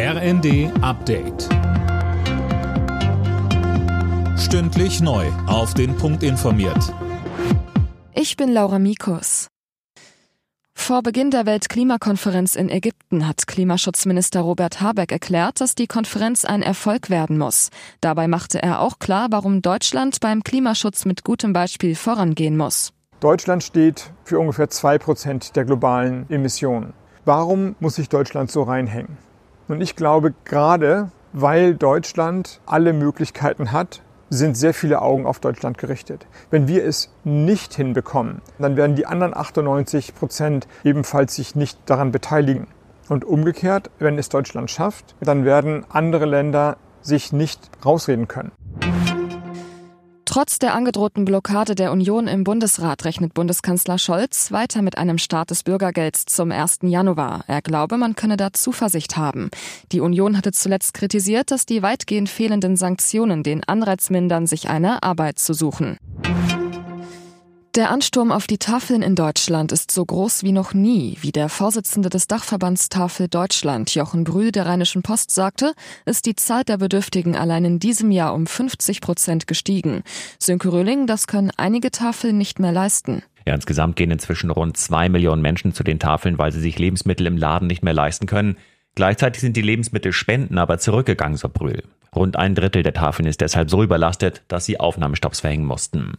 RND Update. Stündlich neu. Auf den Punkt informiert. Ich bin Laura Mikus. Vor Beginn der Weltklimakonferenz in Ägypten hat Klimaschutzminister Robert Habeck erklärt, dass die Konferenz ein Erfolg werden muss. Dabei machte er auch klar, warum Deutschland beim Klimaschutz mit gutem Beispiel vorangehen muss. Deutschland steht für ungefähr zwei Prozent der globalen Emissionen. Warum muss sich Deutschland so reinhängen? Und ich glaube, gerade weil Deutschland alle Möglichkeiten hat, sind sehr viele Augen auf Deutschland gerichtet. Wenn wir es nicht hinbekommen, dann werden die anderen 98 Prozent ebenfalls sich nicht daran beteiligen. Und umgekehrt, wenn es Deutschland schafft, dann werden andere Länder sich nicht rausreden können. Trotz der angedrohten Blockade der Union im Bundesrat rechnet Bundeskanzler Scholz weiter mit einem Start des Bürgergelds zum 1. Januar. Er glaube, man könne da Zuversicht haben. Die Union hatte zuletzt kritisiert, dass die weitgehend fehlenden Sanktionen den Anreiz mindern, sich eine Arbeit zu suchen. Der Ansturm auf die Tafeln in Deutschland ist so groß wie noch nie. Wie der Vorsitzende des Dachverbands Tafel Deutschland, Jochen Brühl der Rheinischen Post, sagte, ist die Zahl der Bedürftigen allein in diesem Jahr um 50 Prozent gestiegen. Sönke Röhling, das können einige Tafeln nicht mehr leisten. Ja, insgesamt gehen inzwischen rund zwei Millionen Menschen zu den Tafeln, weil sie sich Lebensmittel im Laden nicht mehr leisten können. Gleichzeitig sind die Lebensmittelspenden aber zurückgegangen, so Brühl. Rund ein Drittel der Tafeln ist deshalb so überlastet, dass sie Aufnahmestopps verhängen mussten.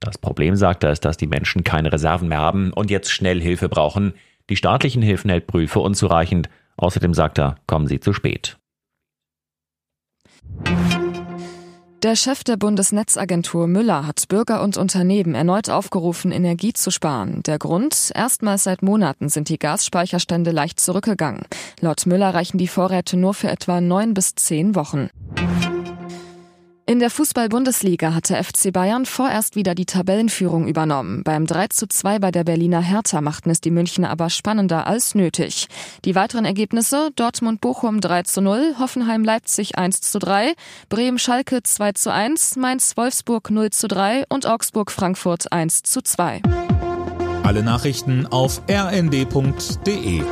Das Problem, sagt er, ist, dass die Menschen keine Reserven mehr haben und jetzt schnell Hilfe brauchen. Die staatlichen Hilfen hält Brühl für unzureichend. Außerdem sagt er, kommen sie zu spät. Der Chef der Bundesnetzagentur Müller hat Bürger und Unternehmen erneut aufgerufen, Energie zu sparen. Der Grund? Erstmals seit Monaten sind die Gasspeicherstände leicht zurückgegangen. Laut Müller reichen die Vorräte nur für etwa neun bis zehn Wochen. In der Fußball-Bundesliga hatte FC Bayern vorerst wieder die Tabellenführung übernommen. Beim 3 zu 2 bei der Berliner Hertha machten es die Münchner aber spannender als nötig. Die weiteren Ergebnisse Dortmund-Bochum 3 zu 0, Hoffenheim-Leipzig 1 zu 3, Bremen-Schalke 2 zu 1, Mainz-Wolfsburg 0 zu 3 und Augsburg-Frankfurt 1 zu 2. Alle Nachrichten auf rnd.de